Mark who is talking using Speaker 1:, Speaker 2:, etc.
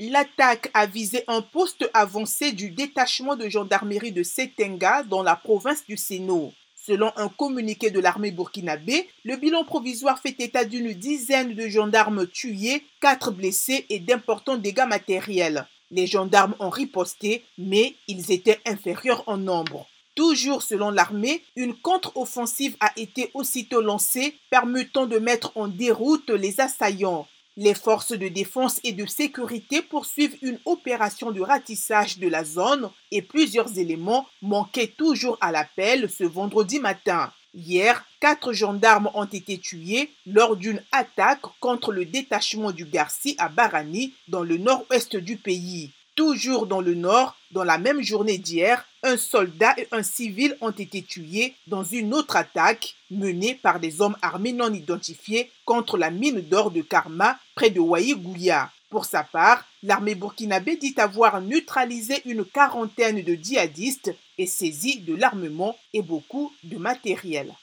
Speaker 1: L'attaque a visé un poste avancé du détachement de gendarmerie de Setenga dans la province du Sénau. Selon un communiqué de l'armée burkinabé, le bilan provisoire fait état d'une dizaine de gendarmes tués, quatre blessés et d'importants dégâts matériels. Les gendarmes ont riposté, mais ils étaient inférieurs en nombre. Toujours selon l'armée, une contre-offensive a été aussitôt lancée, permettant de mettre en déroute les assaillants. Les forces de défense et de sécurité poursuivent une opération de ratissage de la zone et plusieurs éléments manquaient toujours à l'appel ce vendredi matin. Hier, quatre gendarmes ont été tués lors d'une attaque contre le détachement du Garci à Barani dans le nord-ouest du pays. Toujours dans le nord, dans la même journée d'hier, un soldat et un civil ont été tués dans une autre attaque menée par des hommes armés non identifiés contre la mine d'or de Karma près de Waïgouya. Pour sa part, l'armée burkinabé dit avoir neutralisé une quarantaine de djihadistes et saisi de l'armement et beaucoup de matériel.